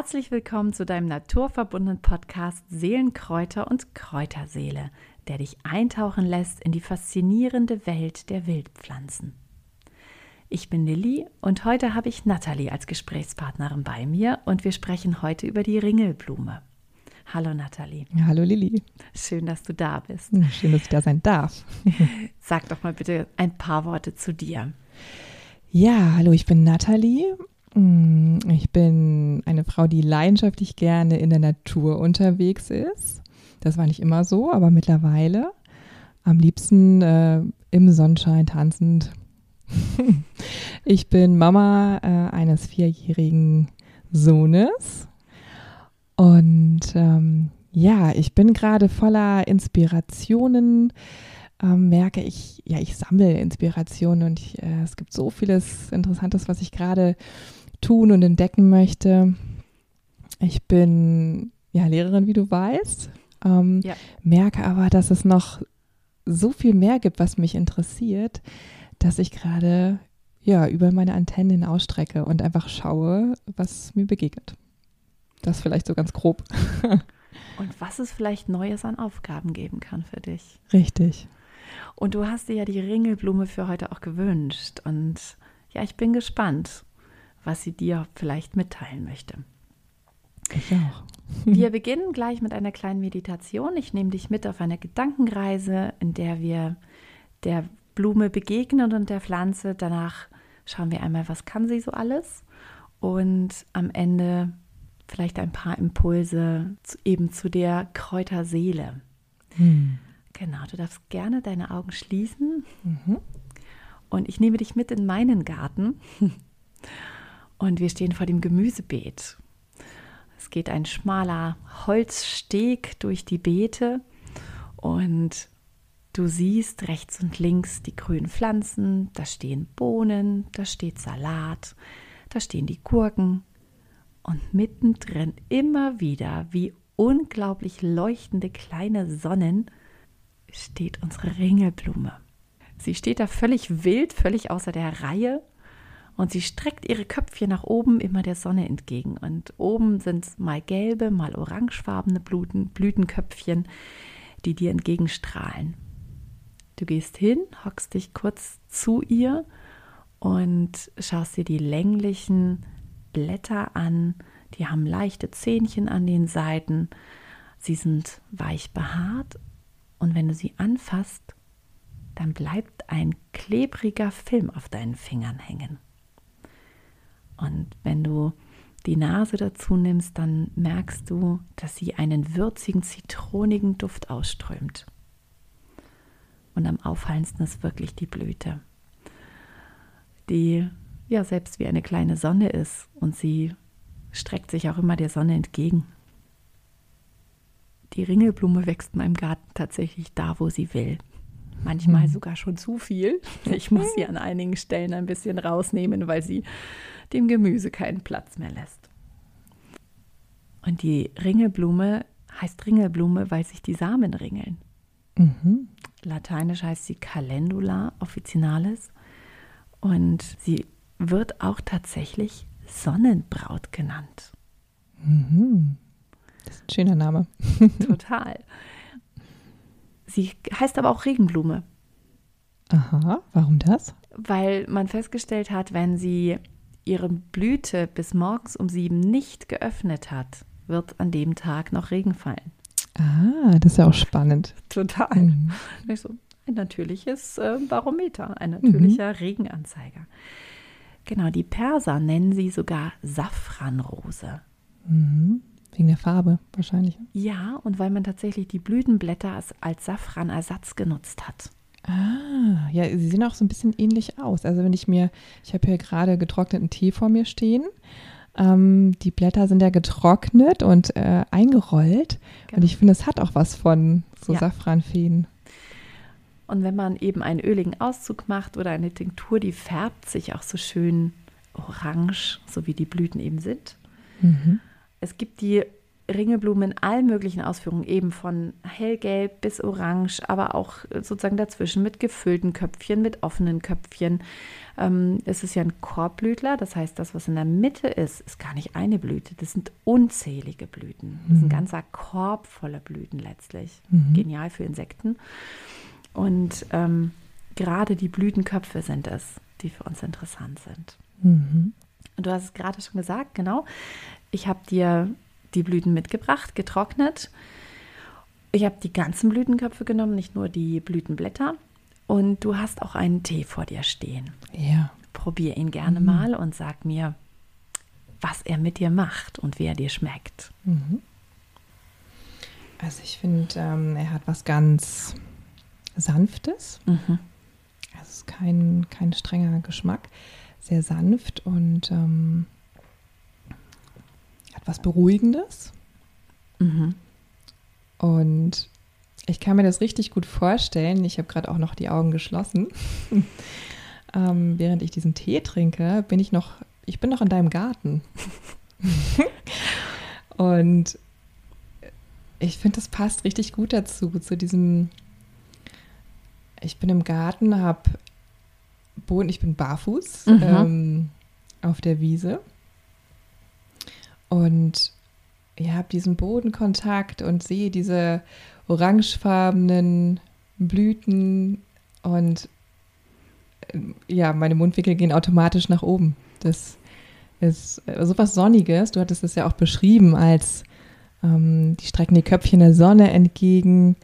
Herzlich willkommen zu deinem naturverbundenen Podcast Seelenkräuter und Kräuterseele, der dich eintauchen lässt in die faszinierende Welt der Wildpflanzen. Ich bin Lilly und heute habe ich Nathalie als Gesprächspartnerin bei mir und wir sprechen heute über die Ringelblume. Hallo Nathalie. hallo Lilly. Schön, dass du da bist. Schön, dass ich da sein darf. Sag doch mal bitte ein paar Worte zu dir. Ja, hallo, ich bin Nathalie. Mm, ich bin eine Frau, die leidenschaftlich gerne in der Natur unterwegs ist. Das war nicht immer so, aber mittlerweile am liebsten äh, im Sonnenschein tanzend. ich bin Mama äh, eines vierjährigen Sohnes und ähm, ja, ich bin gerade voller Inspirationen ähm, merke ich, ja, ich sammle Inspirationen und ich, äh, es gibt so vieles Interessantes, was ich gerade tun und entdecken möchte. Ich bin ja Lehrerin, wie du weißt, ähm, ja. merke aber, dass es noch so viel mehr gibt, was mich interessiert, dass ich gerade ja über meine Antennen ausstrecke und einfach schaue, was mir begegnet. Das vielleicht so ganz grob. und was es vielleicht Neues an Aufgaben geben kann für dich. Richtig. Und du hast dir ja die Ringelblume für heute auch gewünscht. Und ja, ich bin gespannt, was sie dir vielleicht mitteilen möchte. Ich auch. Wir beginnen gleich mit einer kleinen Meditation. Ich nehme dich mit auf eine Gedankenreise, in der wir der Blume begegnen und der Pflanze. Danach schauen wir einmal, was kann sie so alles. Und am Ende vielleicht ein paar Impulse zu, eben zu der Kräuterseele. Hm. Genau, du darfst gerne deine Augen schließen. Mhm. Und ich nehme dich mit in meinen Garten. Und wir stehen vor dem Gemüsebeet. Es geht ein schmaler Holzsteg durch die Beete und du siehst rechts und links die grünen Pflanzen, da stehen Bohnen, da steht Salat, da stehen die Gurken und mittendrin immer wieder wie unglaublich leuchtende kleine Sonnen steht unsere Ringelblume. Sie steht da völlig wild, völlig außer der Reihe und sie streckt ihre Köpfchen nach oben immer der Sonne entgegen. Und oben sind mal gelbe, mal orangefarbene Blüten, Blütenköpfchen, die dir entgegenstrahlen. Du gehst hin, hockst dich kurz zu ihr und schaust dir die länglichen Blätter an. Die haben leichte Zähnchen an den Seiten. Sie sind weich behaart und wenn du sie anfasst, dann bleibt ein klebriger Film auf deinen Fingern hängen. Und wenn du die Nase dazu nimmst, dann merkst du, dass sie einen würzigen, zitronigen Duft ausströmt. Und am auffallendsten ist wirklich die Blüte, die ja selbst wie eine kleine Sonne ist und sie streckt sich auch immer der Sonne entgegen. Die Ringelblume wächst in meinem Garten tatsächlich da, wo sie will manchmal hm. sogar schon zu viel. Ich muss sie an einigen Stellen ein bisschen rausnehmen, weil sie dem Gemüse keinen Platz mehr lässt. Und die Ringelblume heißt Ringelblume, weil sich die Samen ringeln. Mhm. Lateinisch heißt sie Calendula officinalis und sie wird auch tatsächlich Sonnenbraut genannt. Mhm. Das ist ein schöner Name. Total. Sie heißt aber auch Regenblume. Aha, warum das? Weil man festgestellt hat, wenn sie ihre Blüte bis morgens um sieben nicht geöffnet hat, wird an dem Tag noch Regen fallen. Ah, das ist ja auch spannend. Total. Mhm. So, ein natürliches äh, Barometer, ein natürlicher mhm. Regenanzeiger. Genau, die Perser nennen sie sogar Safranrose. Mhm. Wegen der Farbe wahrscheinlich. Ja, und weil man tatsächlich die Blütenblätter als, als Safranersatz genutzt hat. Ah, ja, sie sehen auch so ein bisschen ähnlich aus. Also wenn ich mir, ich habe hier gerade getrockneten Tee vor mir stehen. Ähm, die Blätter sind ja getrocknet und äh, eingerollt. Genau. Und ich finde, es hat auch was von so ja. Safranfäden. Und wenn man eben einen öligen Auszug macht oder eine Tinktur, die färbt sich auch so schön orange, so wie die Blüten eben sind. Mhm. Es gibt die Ringelblumen in allen möglichen Ausführungen, eben von hellgelb bis orange, aber auch sozusagen dazwischen mit gefüllten Köpfchen, mit offenen Köpfchen. Ähm, es ist ja ein Korbblütler, das heißt, das, was in der Mitte ist, ist gar nicht eine Blüte, das sind unzählige Blüten. Das ist ein mhm. ganzer Korb voller Blüten letztlich. Mhm. Genial für Insekten. Und ähm, gerade die Blütenköpfe sind es, die für uns interessant sind. Mhm. Und du hast es gerade schon gesagt, genau. Ich habe dir die Blüten mitgebracht, getrocknet. Ich habe die ganzen Blütenköpfe genommen, nicht nur die Blütenblätter. Und du hast auch einen Tee vor dir stehen. Ja. Probier ihn gerne mhm. mal und sag mir, was er mit dir macht und wie er dir schmeckt. Mhm. Also ich finde, ähm, er hat was ganz Sanftes. Mhm. Also es ist kein, kein strenger Geschmack. Sehr sanft und ähm, hat was Beruhigendes. Mhm. Und ich kann mir das richtig gut vorstellen. Ich habe gerade auch noch die Augen geschlossen. ähm, während ich diesen Tee trinke, bin ich noch, ich bin noch in deinem Garten. und ich finde, das passt richtig gut dazu, zu diesem, ich bin im Garten, habe Boden, ich bin barfuß mhm. ähm, auf der Wiese und ja, habe diesen Bodenkontakt und sehe diese orangefarbenen Blüten und äh, ja, meine Mundwinkel gehen automatisch nach oben. Das ist äh, so was Sonniges. Du hattest es ja auch beschrieben als ähm, die strecken die Köpfchen der Sonne entgegen.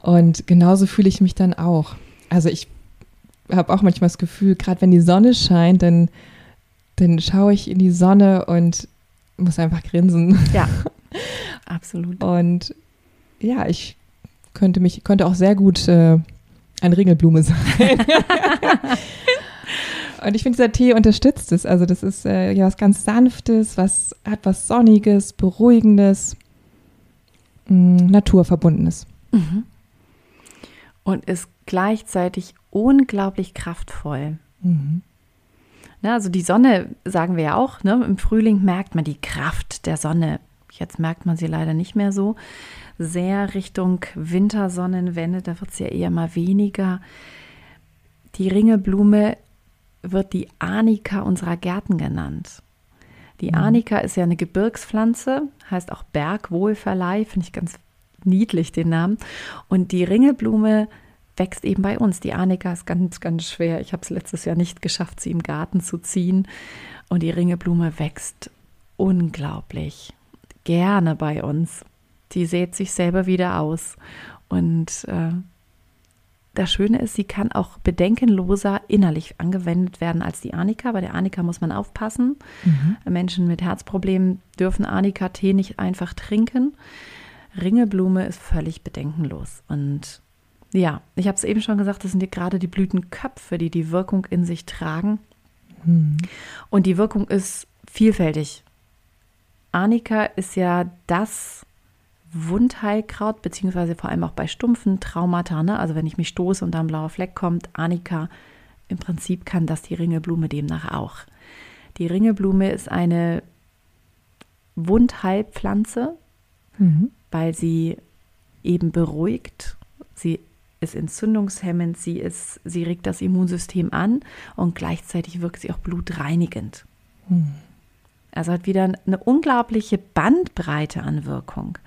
Und genauso fühle ich mich dann auch. Also ich habe auch manchmal das Gefühl, gerade wenn die Sonne scheint, dann, dann schaue ich in die Sonne und muss einfach grinsen. Ja, absolut. Und ja, ich könnte mich, könnte auch sehr gut äh, eine Ringelblume sein. Und ich finde, dieser Tee unterstützt es. Also das ist äh, ja was ganz Sanftes, was hat was Sonniges, Beruhigendes, mh, mm, Naturverbundenes. Mhm. Und ist gleichzeitig unglaublich kraftvoll. Mhm. Ne, also die Sonne, sagen wir ja auch, ne, im Frühling merkt man die Kraft der Sonne. Jetzt merkt man sie leider nicht mehr so sehr Richtung Wintersonnenwende, da wird es ja eher mal weniger. Die Ringelblume wird die Arnika unserer Gärten genannt. Die mhm. Arnika ist ja eine Gebirgspflanze, heißt auch Bergwohlverleih, finde ich ganz niedlich den Namen. Und die Ringelblume wächst eben bei uns. Die Arnika ist ganz, ganz schwer. Ich habe es letztes Jahr nicht geschafft, sie im Garten zu ziehen. Und die Ringelblume wächst unglaublich gerne bei uns. Die sät sich selber wieder aus. Und äh, das Schöne ist, sie kann auch bedenkenloser innerlich angewendet werden als die Arnika. Bei der Arnika muss man aufpassen. Mhm. Menschen mit Herzproblemen dürfen Arnika-Tee nicht einfach trinken. Ringelblume ist völlig bedenkenlos. Und ja, ich habe es eben schon gesagt, das sind gerade die Blütenköpfe, die die Wirkung in sich tragen. Mhm. Und die Wirkung ist vielfältig. Arnika ist ja das Wundheilkraut, beziehungsweise vor allem auch bei stumpfen Traumata, ne? also wenn ich mich stoße und da ein blauer Fleck kommt, Arnika, im Prinzip kann das die Ringelblume demnach auch. Die Ringelblume ist eine Wundheilpflanze, mhm. weil sie eben beruhigt, sie ist entzündungshemmend, sie, ist, sie regt das Immunsystem an und gleichzeitig wirkt sie auch blutreinigend. Hm. Also hat wieder eine unglaubliche Bandbreite an Wirkung.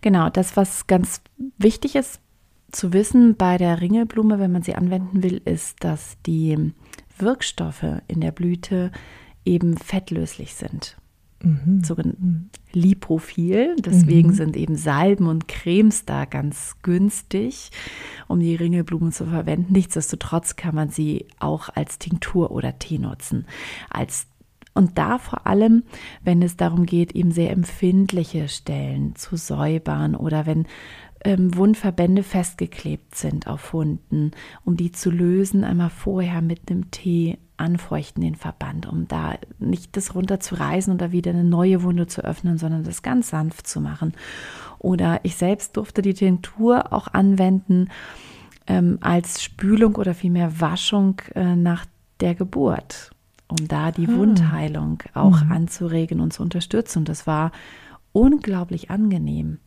Genau, das, was ganz wichtig ist zu wissen bei der Ringelblume, wenn man sie anwenden will, ist, dass die Wirkstoffe in der Blüte eben fettlöslich sind mhm. sogenannt Lipophil. Deswegen mhm. sind eben Salben und Cremes da ganz günstig, um die Ringelblumen zu verwenden. Nichtsdestotrotz kann man sie auch als Tinktur oder Tee nutzen. Als und da vor allem, wenn es darum geht, eben sehr empfindliche Stellen zu säubern oder wenn ähm, Wundverbände festgeklebt sind auf Wunden, um die zu lösen, einmal vorher mit einem Tee anfeuchten den Verband, um da nicht das runterzureißen oder wieder eine neue Wunde zu öffnen, sondern das ganz sanft zu machen. Oder ich selbst durfte die Tinktur auch anwenden ähm, als Spülung oder vielmehr Waschung äh, nach der Geburt, um da die ah. Wundheilung auch mhm. anzuregen und zu unterstützen. Und das war unglaublich angenehm.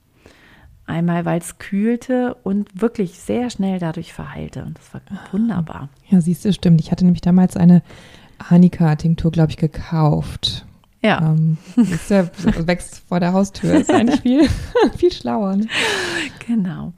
Einmal, weil es kühlte und wirklich sehr schnell dadurch verheilte. Und das war wunderbar. Ja, siehst du, stimmt. Ich hatte nämlich damals eine Anika-Tinktur, glaube ich, gekauft. Ja. Ähm, ja, wächst vor der Haustür. Ist eigentlich viel, viel schlauer. Ne? Genau.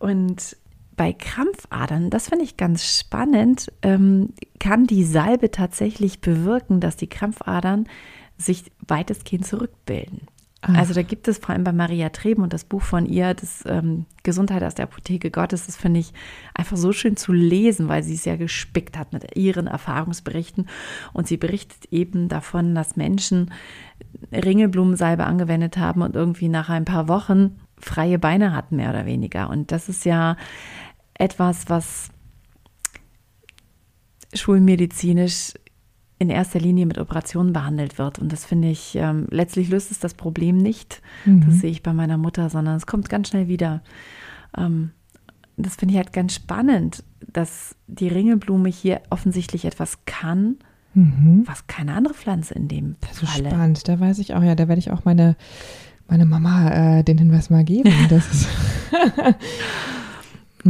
Und bei Krampfadern, das finde ich ganz spannend, ähm, kann die Salbe tatsächlich bewirken, dass die Krampfadern sich weitestgehend zurückbilden. Ach. Also da gibt es vor allem bei Maria Treben und das Buch von ihr, das ähm, Gesundheit aus der Apotheke Gottes, das finde ich einfach so schön zu lesen, weil sie es ja gespickt hat mit ihren Erfahrungsberichten. Und sie berichtet eben davon, dass Menschen Ringelblumensalbe angewendet haben und irgendwie nach ein paar Wochen freie Beine hatten, mehr oder weniger. Und das ist ja etwas, was schulmedizinisch in erster Linie mit Operationen behandelt wird. Und das finde ich, ähm, letztlich löst es das Problem nicht. Mhm. Das sehe ich bei meiner Mutter, sondern es kommt ganz schnell wieder. Ähm, das finde ich halt ganz spannend, dass die Ringelblume hier offensichtlich etwas kann, mhm. was keine andere Pflanze in dem das ist Falle. spannend. Da weiß ich auch, ja, da werde ich auch meine, meine Mama äh, den Hinweis mal geben. Das ist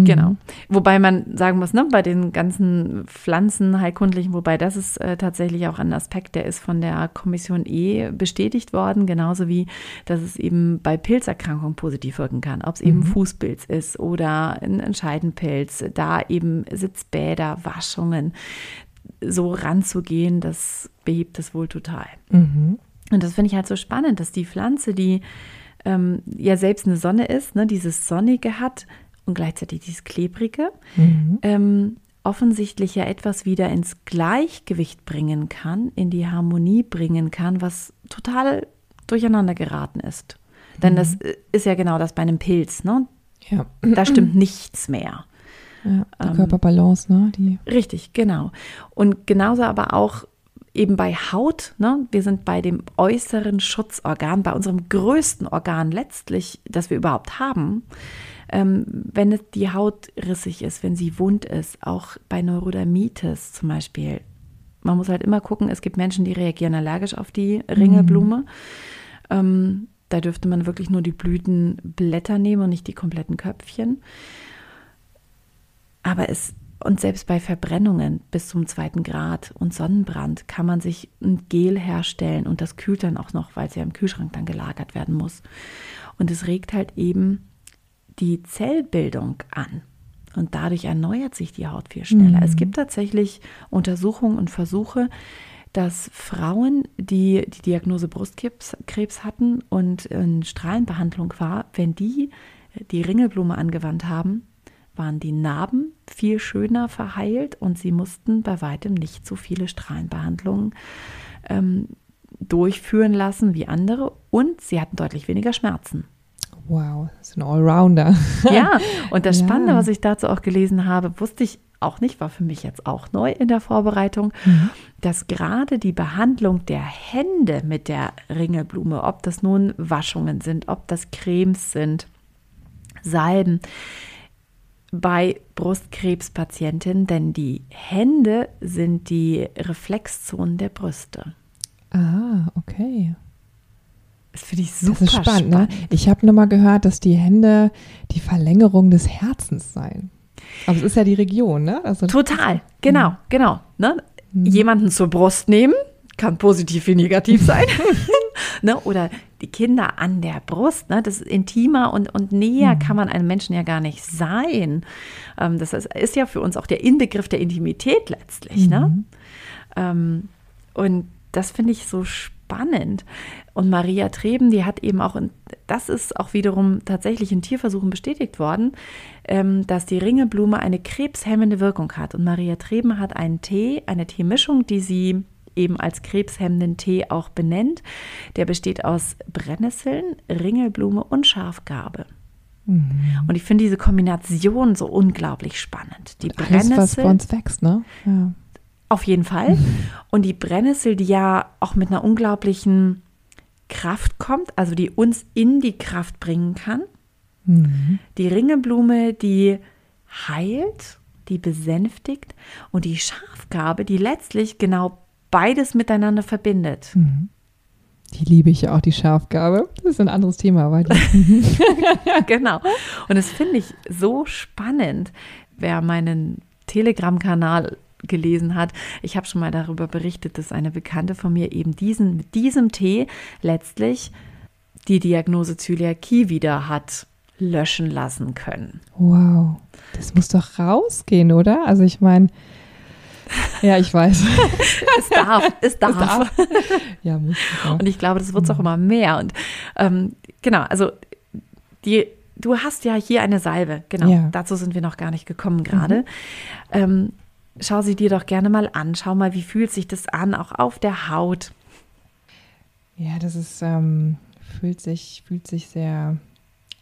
Mhm. Genau. Wobei man sagen muss, ne, bei den ganzen Pflanzen, heilkundlichen, wobei das ist äh, tatsächlich auch ein Aspekt, der ist von der Kommission E bestätigt worden, genauso wie, dass es eben bei Pilzerkrankungen positiv wirken kann. Ob es eben mhm. Fußpilz ist oder ein, ein Scheidenpilz, da eben Sitzbäder, Waschungen, so ranzugehen, das behebt das wohl total. Mhm. Und das finde ich halt so spannend, dass die Pflanze, die ähm, ja selbst eine Sonne ist, ne, dieses Sonnige hat, und gleichzeitig dieses Klebrige, mhm. ähm, offensichtlich ja etwas wieder ins Gleichgewicht bringen kann, in die Harmonie bringen kann, was total durcheinander geraten ist. Mhm. Denn das äh, ist ja genau das bei einem Pilz, ne? Ja. Da stimmt nichts mehr. Ja, die ähm, Körperbalance, ne? Die richtig, genau. Und genauso aber auch eben bei Haut, ne? wir sind bei dem äußeren Schutzorgan, bei unserem größten Organ letztlich, das wir überhaupt haben, ähm, wenn es die Haut rissig ist, wenn sie wund ist, auch bei Neurodermitis zum Beispiel. Man muss halt immer gucken, es gibt Menschen, die reagieren allergisch auf die Ringelblume. Mhm. Ähm, da dürfte man wirklich nur die Blütenblätter nehmen und nicht die kompletten Köpfchen. Aber es, und selbst bei Verbrennungen bis zum zweiten Grad und Sonnenbrand kann man sich ein Gel herstellen und das kühlt dann auch noch, weil es ja im Kühlschrank dann gelagert werden muss. Und es regt halt eben die Zellbildung an. Und dadurch erneuert sich die Haut viel schneller. Mhm. Es gibt tatsächlich Untersuchungen und Versuche, dass Frauen, die die Diagnose Brustkrebs Krebs hatten und in Strahlenbehandlung war, wenn die die Ringelblume angewandt haben, waren die Narben viel schöner verheilt und sie mussten bei weitem nicht so viele Strahlenbehandlungen ähm, durchführen lassen wie andere und sie hatten deutlich weniger Schmerzen. Wow, das ist ein Allrounder. ja, und das Spannende, ja. was ich dazu auch gelesen habe, wusste ich auch nicht, war für mich jetzt auch neu in der Vorbereitung, mhm. dass gerade die Behandlung der Hände mit der Ringelblume, ob das nun Waschungen sind, ob das Cremes sind, Salben, bei Brustkrebspatientinnen, denn die Hände sind die Reflexzonen der Brüste. Ah, okay. Das finde ich super das ist spannend. Ne? spannend. Ne? Ich habe nur mal gehört, dass die Hände die Verlängerung des Herzens seien. Aber es ist ja die Region, ne? Also Total, genau, mhm. genau. Ne? Mhm. Jemanden zur Brust nehmen, kann positiv wie negativ sein. ne? Oder die Kinder an der Brust, ne? das ist intimer und, und näher mhm. kann man einem Menschen ja gar nicht sein. Ähm, das ist, ist, ja für uns auch der Inbegriff der Intimität letztlich. Ne? Mhm. Ähm, und das finde ich so spannend. Und Maria Treben, die hat eben auch, das ist auch wiederum tatsächlich in Tierversuchen bestätigt worden, ähm, dass die Ringelblume eine krebshemmende Wirkung hat. Und Maria Treben hat einen Tee, eine Teemischung, die sie eben als krebshemmenden Tee auch benennt. Der besteht aus Brennnesseln, Ringelblume und Schafgarbe. Mhm. Und ich finde diese Kombination so unglaublich spannend. Die Alles, was bei uns wächst, ne? Ja. Auf jeden Fall. Und die Brennnessel, die ja auch mit einer unglaublichen Kraft kommt, also die uns in die Kraft bringen kann. Mhm. Die Ringelblume, die heilt, die besänftigt. Und die Schafgarbe, die letztlich genau beides miteinander verbindet. Mhm. Die liebe ich ja auch, die Schafgabe. Das ist ein anderes Thema, aber genau. Und das finde ich so spannend, wer meinen Telegram-Kanal gelesen hat. Ich habe schon mal darüber berichtet, dass eine Bekannte von mir eben diesen, mit diesem Tee letztlich die Diagnose Zöliakie wieder hat löschen lassen können. wow, das muss doch rausgehen, oder? Also ich meine, ja, ich weiß. Es darf, es darf. darf. Ja, muss. Und ich glaube, das wird es auch immer mehr. Und ähm, genau, also die, du hast ja hier eine Salbe. Genau, Ja. dazu sind wir noch gar nicht gekommen gerade. Ähm, schau sie dir doch gerne mal an. Schau mal, wie fühlt sich das an, auch auf der Haut. Ja, das ist, ähm, fühlt, sich, fühlt sich sehr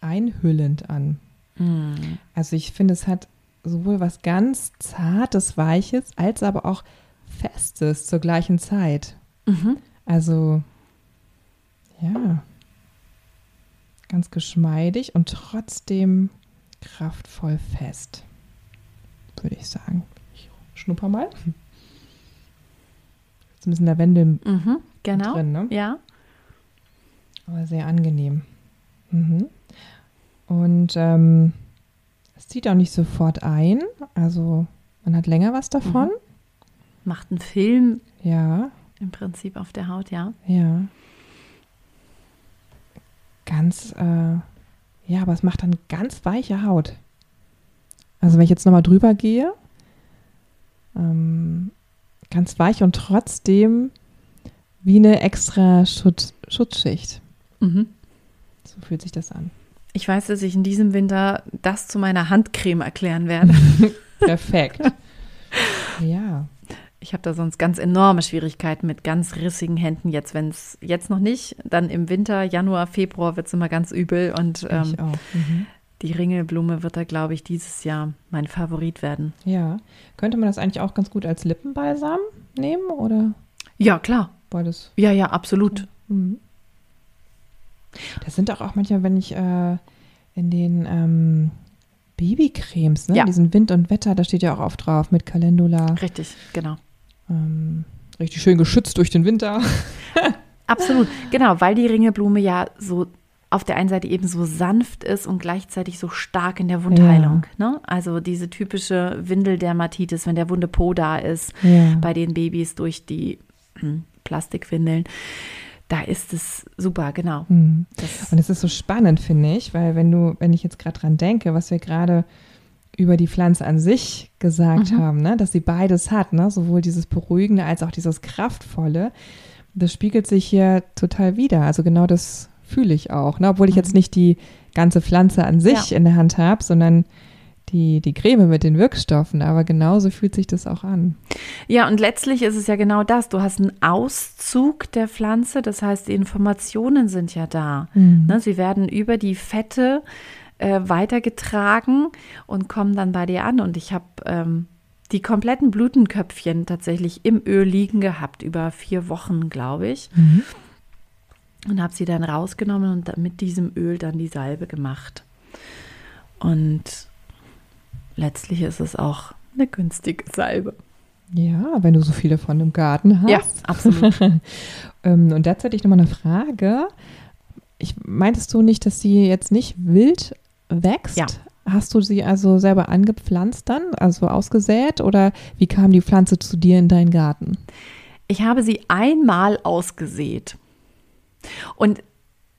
einhüllend an. Mm. Also ich finde, es hat sowohl was ganz Zartes, Weiches, als aber auch Festes zur gleichen Zeit. Mhm. Also, ja, ganz geschmeidig und trotzdem kraftvoll fest, würde ich sagen. Schnupper mal. Ist ein bisschen Lavendel Mhm. Genau. drin, ne? Ja. Aber sehr angenehm. Mhm. Und ähm, es zieht auch nicht sofort ein. Also man hat länger was davon. Macht einen Film Ja, im Prinzip auf der Haut, ja. ja. Ganz, äh, ja, aber es macht dann ganz weiche Haut. Also wenn ich jetzt nochmal drüber gehe, ähm, ganz weich und trotzdem wie eine extra Schutz, Schutzschicht. Mhm. So fühlt sich das an. Ich weiß, dass ich in diesem Winter das zu meiner Handcreme erklären werde. Perfekt. ja. Ich habe da sonst ganz enorme Schwierigkeiten mit ganz rissigen Händen. Jetzt, wenn es jetzt noch nicht, dann im Winter, Januar, Februar wird es immer ganz übel. Und ähm, ich auch. Mhm. Die Ringelblume wird da, glaube ich, dieses Jahr mein Favorit werden. Ja. Könnte man das eigentlich auch ganz gut als Lippenbalsam nehmen oder Ja, klar. beides? Ja, ja, absolut. Mhm. Das sind auch, auch manchmal, wenn ich äh, in den ähm, Babycremes, ne? Ja. diesen Wind und Wetter, da steht ja auch oft drauf mit Calendula. Richtig, genau. Ähm, richtig schön geschützt durch den Winter. Absolut, genau, weil die Ringelblume ja so auf der einen Seite eben so sanft ist und gleichzeitig so stark in der Wundheilung. Ne? Also diese typische Windeldermatitis, wenn der wunde Po da ist, Ja. bei den Babys durch die hm, Plastikwindeln, da ist es super, genau. Mhm. Und es ist so spannend, finde ich, weil wenn du, wenn ich jetzt gerade dran denke, was wir gerade über die Pflanze an sich gesagt Mhm. haben, ne? dass sie beides hat, ne? sowohl dieses Beruhigende als auch dieses Kraftvolle, das spiegelt sich hier total wieder. Also genau das fühle ich auch, ne? obwohl ich jetzt Mhm. nicht die ganze Pflanze an sich in der Hand habe, sondern die, die Creme mit den Wirkstoffen, aber genauso fühlt sich das auch an. ja, und letztlich ist es ja genau das. Du hast einen Auszug der Pflanze, das heißt, die Informationen sind ja da. Ne, sie werden über die Fette äh, weitergetragen und kommen dann bei dir an. Und ich habe ähm, die kompletten Blütenköpfchen tatsächlich im Öl liegen gehabt, über vier Wochen, glaube ich. Mhm. Und habe sie dann rausgenommen und mit diesem Öl dann die Salbe gemacht. Und letztlich ist es auch eine günstige Salbe. Ja, wenn du so viele von im Garten hast. Ja, absolut. Ähm, und dazu hätte ich nochmal eine Frage. Ich, meintest du nicht, dass sie jetzt nicht wild wächst? Ja. Hast du sie also selber angepflanzt dann, also ausgesät? Oder wie kam die Pflanze zu dir in deinen Garten? Ich habe sie einmal ausgesät. Und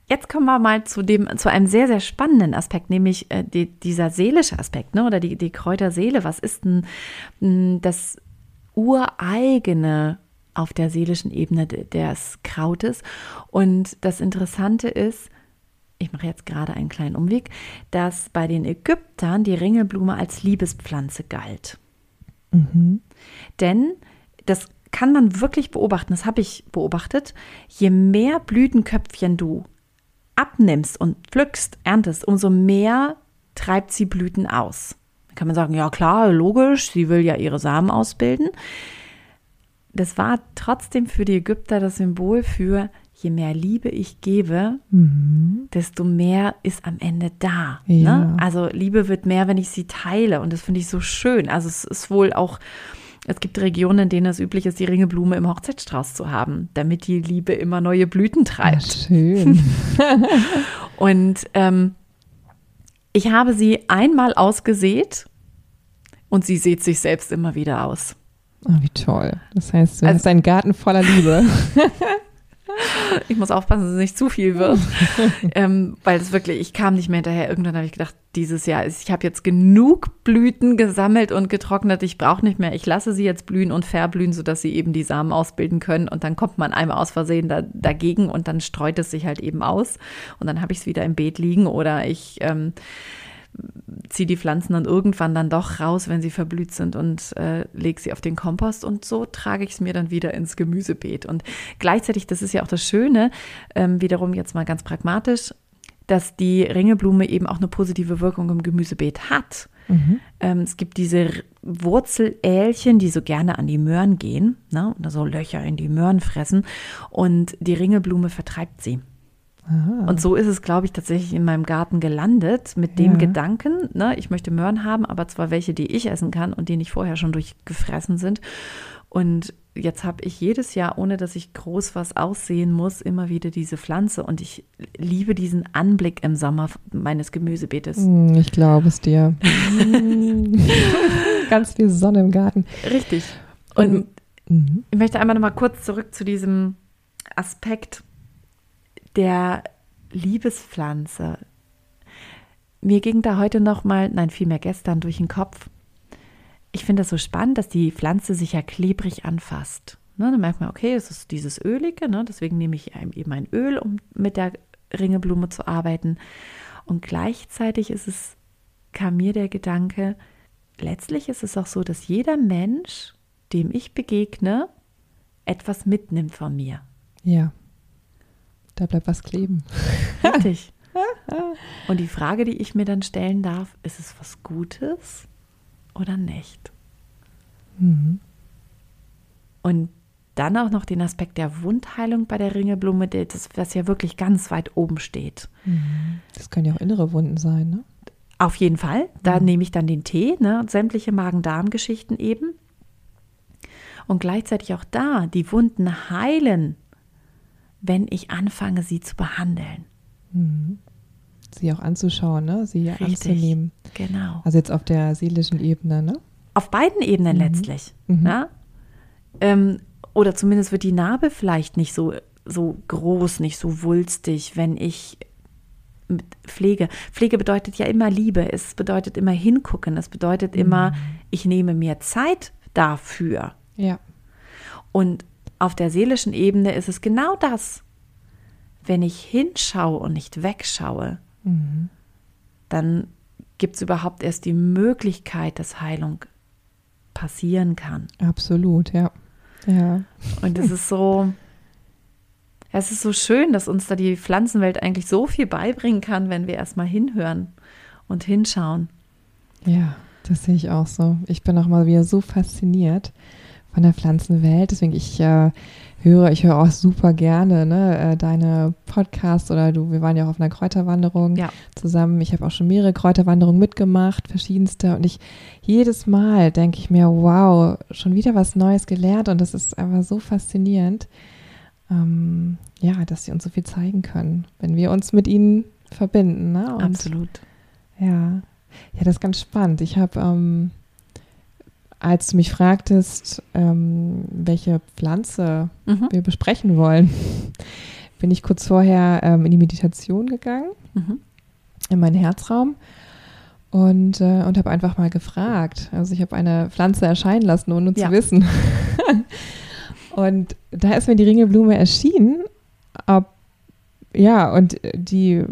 jetzt kommen wir mal zu dem, zu einem sehr, sehr spannenden Aspekt, nämlich äh, die, dieser seelische Aspekt, ne? Oder die, die Kräuterseele. Was ist denn mh, das ureigene auf der seelischen Ebene de- des Krautes? Und das Interessante ist, ich mache jetzt gerade einen kleinen Umweg, dass bei den Ägyptern die Ringelblume als Liebespflanze galt. Mhm. Denn das kann man wirklich beobachten, das habe ich beobachtet, je mehr Blütenköpfchen du abnimmst und pflückst, erntest, umso mehr treibt sie Blüten aus. Da kann man sagen, ja klar, logisch, sie will ja ihre Samen ausbilden. Das war trotzdem für die Ägypter das Symbol für, je mehr Liebe ich gebe, Mhm. desto mehr ist am Ende da. Ja. Ne? Also Liebe wird mehr, wenn ich sie teile und das finde ich so schön. Also es ist wohl auch Es gibt Regionen, in denen es üblich ist, die Ringelblume im Hochzeitsstrauß zu haben, damit die Liebe immer neue Blüten treibt. Ach, schön. Und ähm, ich habe sie einmal ausgesät und sie sieht sich selbst immer wieder aus. Oh, wie toll. Das heißt, du Also- hast einen Garten voller Liebe. Ich muss aufpassen, dass es nicht zu viel wird. ähm, weil es wirklich, ich kam nicht mehr hinterher. Irgendwann habe ich gedacht, dieses Jahr ist, ich habe jetzt genug Blüten gesammelt und getrocknet. Ich brauche nicht mehr. Ich lasse sie jetzt blühen und verblühen, sodass sie eben die Samen ausbilden können. Und dann kommt man einmal aus Versehen da, dagegen und dann streut es sich halt eben aus. Und dann habe ich es wieder im Beet liegen oder ich ähm, ziehe die Pflanzen dann irgendwann dann doch raus, wenn sie verblüht sind und äh, lege sie auf den Kompost und so trage ich es mir dann wieder ins Gemüsebeet. Und gleichzeitig, das ist ja auch das Schöne, ähm, wiederum jetzt mal ganz pragmatisch, dass die Ringelblume eben auch eine positive Wirkung im Gemüsebeet hat. Mhm. Ähm, es gibt diese Wurzelälchen, die so gerne an die Möhren gehen, ne, oder so Löcher in die Möhren fressen und die Ringelblume vertreibt sie. Aha. Und so ist es, glaube ich, tatsächlich in meinem Garten gelandet mit dem Ja. Gedanken, ne, ich möchte Möhren haben, aber zwar welche, die ich essen kann und die nicht vorher schon durchgefressen sind. Und jetzt habe ich jedes Jahr, ohne dass ich groß was aussehen muss, immer wieder diese Pflanze. Und ich liebe diesen Anblick im Sommer meines Gemüsebeetes. Hm, Ich glaube es dir. Ganz viel Sonne im Garten. Richtig. Und Mhm. ich möchte einmal noch mal kurz zurück zu diesem Aspekt der Liebespflanze. Mir ging da heute noch mal, nein, vielmehr gestern durch den Kopf. Ich finde das so spannend, dass die Pflanze sich ja klebrig anfasst. Ne, dann merkt man, okay, es ist dieses Ölige, ne, deswegen nehme ich eben ein Öl, um mit der Ringelblume zu arbeiten. Und gleichzeitig ist es, kam mir der Gedanke, letztlich ist es auch so, dass jeder Mensch, dem ich begegne, etwas mitnimmt von mir. Ja. Da bleibt was kleben. Richtig. Und die Frage, die ich mir dann stellen darf, ist es was Gutes oder nicht? Mhm. Und dann auch noch den Aspekt der Wundheilung bei der Ringelblume, das, was ja wirklich ganz weit oben steht. Mhm. Das können ja auch innere Wunden sein, ne? Auf jeden Fall. Da Mhm. nehme ich dann den Tee, ne, sämtliche Magen-Darm-Geschichten eben. Und gleichzeitig auch da die Wunden heilen, wenn ich anfange, sie zu behandeln. Mhm. Sie auch anzuschauen, ne? Sie Richtig. anzunehmen. Genau. Also jetzt auf der seelischen Ebene, ne? Auf beiden Ebenen Mhm. letztlich. Mhm. Ja? Ähm, oder zumindest wird die Narbe vielleicht nicht so, so groß, nicht so wulstig, wenn ich mit Pflege. Pflege bedeutet ja immer Liebe, es bedeutet immer hingucken, es bedeutet immer, ich nehme mir Zeit dafür. Ja. Und auf der seelischen Ebene ist es genau das. Wenn ich hinschaue und nicht wegschaue, Mhm. dann gibt es überhaupt erst die Möglichkeit, dass Heilung passieren kann. Absolut, ja. Ja. Und es ist so, es ist so schön, dass uns da die Pflanzenwelt eigentlich so viel beibringen kann, wenn wir erstmal hinhören und hinschauen. Ja, das sehe ich auch so. Ich bin auch mal wieder so fasziniert von der Pflanzenwelt. Deswegen, ich äh, höre, ich höre auch super gerne ne, äh, deine Podcasts oder du, wir waren ja auch auf einer Kräuterwanderung Ja. zusammen. Ich habe auch schon mehrere Kräuterwanderungen mitgemacht, verschiedenste. Und ich jedes Mal denke ich mir, wow, schon wieder was Neues gelernt. Und das ist einfach so faszinierend. Ähm, ja, dass sie uns so viel zeigen können, wenn wir uns mit ihnen verbinden. Ne? Und Absolut. ja, ja, das ist ganz spannend. Ich habe, ähm, als du mich fragtest, ähm, welche Pflanze Mhm. wir besprechen wollen, bin ich kurz vorher ähm, in die Meditation gegangen, Mhm. in meinen Herzraum und, äh, und habe einfach mal gefragt. Also ich habe eine Pflanze erscheinen lassen, ohne Ja. zu wissen. und da ist mir die Ringelblume erschienen. Ob, ja, und die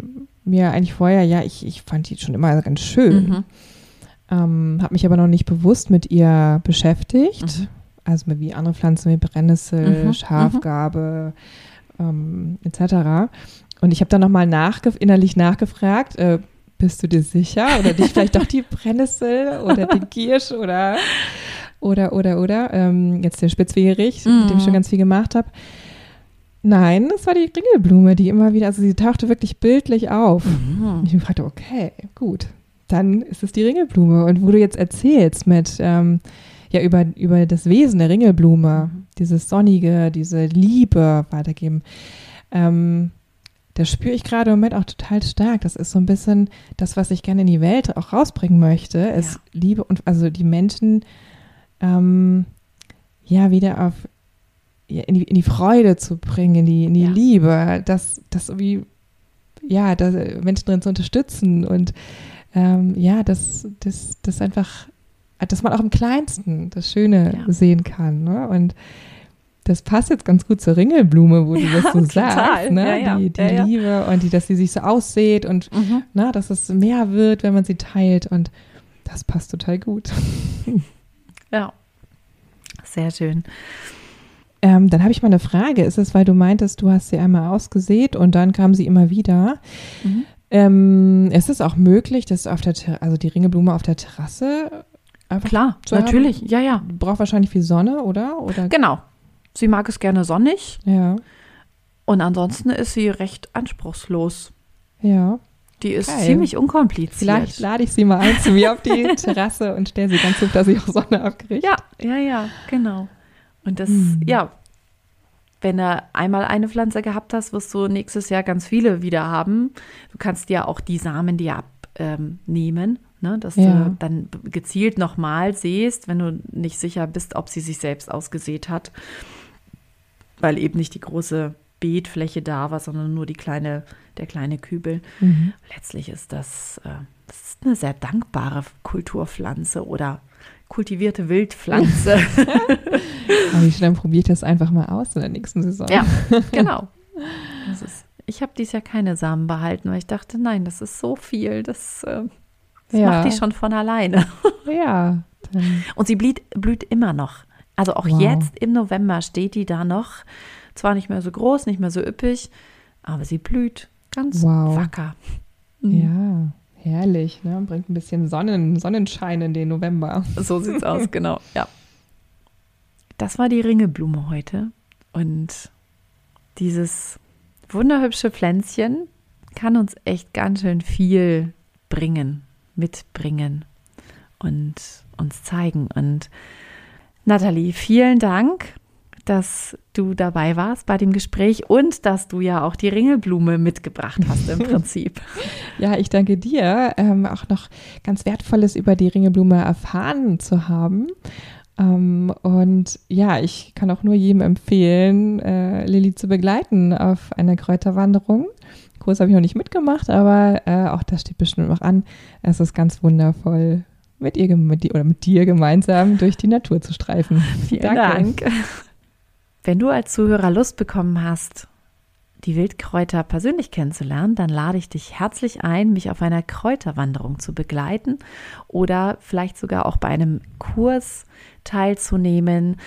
mir eigentlich vorher, ja, ich, ich fand die schon immer ganz schön. Mhm. Ähm, habe mich aber noch nicht bewusst mit ihr beschäftigt. Mhm. Also wie andere Pflanzen wie Brennnessel, Mhm, Schafgarbe ähm, etc. Und ich habe dann nochmal nachge innerlich nachgefragt, äh, bist du dir sicher? Oder dich vielleicht doch die Brennnessel oder die Kirsch oder oder oder oder ähm, jetzt der Spitzwegerich, mit dem ich schon Mhm. ganz viel gemacht habe. Nein, das war die Ringelblume, die immer wieder, also sie tauchte wirklich bildlich auf. Mhm. ich fragte, okay, gut, dann ist es die Ringelblume. Und wo du jetzt erzählst mit, ähm, ja über, über das Wesen der Ringelblume, Mhm. dieses Sonnige, diese Liebe weitergeben. Ähm, das spüre ich gerade im Moment auch total stark. Das ist so ein bisschen das, was ich gerne in die Welt auch rausbringen möchte, ist Ja. Liebe und also die Menschen ähm, ja wieder auf in, die, in die Freude zu bringen, in die, in die Ja. Liebe, das, das wie ja, da Menschen drin zu unterstützen und ähm, ja, das, das, das einfach, dass man auch im Kleinsten das Schöne Ja. sehen kann. Ne? Und das passt jetzt ganz gut zur Ringelblume, wo du Ja, das so total. sagst, ne? Ja. Die, die. Liebe und die, dass sie sich so aussieht und Mhm. ne, dass es mehr wird, wenn man sie teilt und das passt total gut. Ja. Sehr schön. Ähm, dann habe ich mal eine Frage. Ist es, weil du meintest, du hast sie einmal ausgesät und dann kam sie immer wieder? Mhm. Ähm, ist es auch möglich, dass auf der Ter also die Ringelblume auf der Terrasse einfach Klar, zu haben? natürlich. Ja, ja. braucht wahrscheinlich viel Sonne, oder? Oder Genau. Sie mag es gerne sonnig ja, und ansonsten ist sie recht anspruchslos. ja. Die ist Geil. ziemlich unkompliziert. Vielleicht lade ich sie mal ein zu mir auf die Terrasse und stelle sie ganz hoch, dass sie auch Sonne abkriegt. Ja, ja, ja, genau. Und das, Hm. ja, wenn du einmal eine Pflanze gehabt hast, wirst du nächstes Jahr ganz viele wieder haben. Du kannst dir auch die Samen dir abnehmen, ne, dass Ja. du dann gezielt nochmal säst, wenn du nicht sicher bist, ob sie sich selbst ausgesät hat, weil eben nicht die große Beetfläche da war, sondern nur die kleine, der kleine Kübel. Mhm. Letztlich ist das, äh, das ist eine sehr dankbare Kulturpflanze oder kultivierte Wildpflanze. Aber ich dann probiere ich das einfach mal aus in der nächsten Saison. ja, genau. Ist, ich habe dieses Jahr keine Samen behalten, weil ich dachte, nein, das ist so viel, das, äh, das Ja. macht die schon von alleine. Ja, dann, Und sie blüht, blüht immer noch. Also auch Wow. jetzt im November steht die da noch. Zwar nicht mehr so groß, nicht mehr so üppig, aber sie blüht ganz Wow. wacker. Mhm. ja, herrlich. Ne? Bringt ein bisschen Sonnen, Sonnenschein in den November. So sieht's aus, genau. Ja. Das war die Ringelblume heute. Und dieses wunderhübsche Pflänzchen kann uns echt ganz schön viel bringen, mitbringen und uns zeigen. Und Nathalie, vielen Dank, dass du dabei warst bei dem Gespräch und dass du ja auch die Ringelblume mitgebracht hast im Prinzip. Ja, ich danke dir, ähm, auch noch ganz Wertvolles über die Ringelblume erfahren zu haben. Ähm, und ja, ich kann auch nur jedem empfehlen, äh, Lilly zu begleiten auf einer Kräuterwanderung. Kurs habe ich noch nicht mitgemacht, aber äh, auch das steht bestimmt noch an. Es ist ganz wundervoll, mit ihr mit dir, oder mit dir gemeinsam durch die Natur zu streifen. Vielen Danke. Dank. Wenn du als Zuhörer Lust bekommen hast, die Wildkräuter persönlich kennenzulernen, dann lade ich dich herzlich ein, mich auf einer Kräuterwanderung zu begleiten oder vielleicht sogar auch bei einem Kurs teilzunehmen,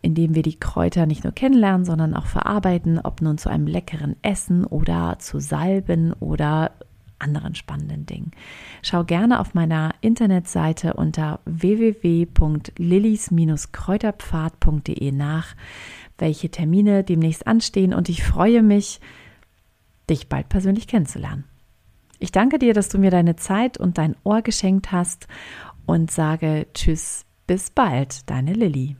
in dem wir die Kräuter nicht nur kennenlernen, sondern auch verarbeiten, ob nun zu einem leckeren Essen oder zu Salben oder anderen spannenden Dingen. Schau gerne auf meiner Internetseite unter www.lillis-kräuterpfad.de nach, welche Termine demnächst anstehen und ich freue mich, dich bald persönlich kennenzulernen. Ich danke dir, dass du mir deine Zeit und dein Ohr geschenkt hast und sage Tschüss, bis bald, deine Lilly.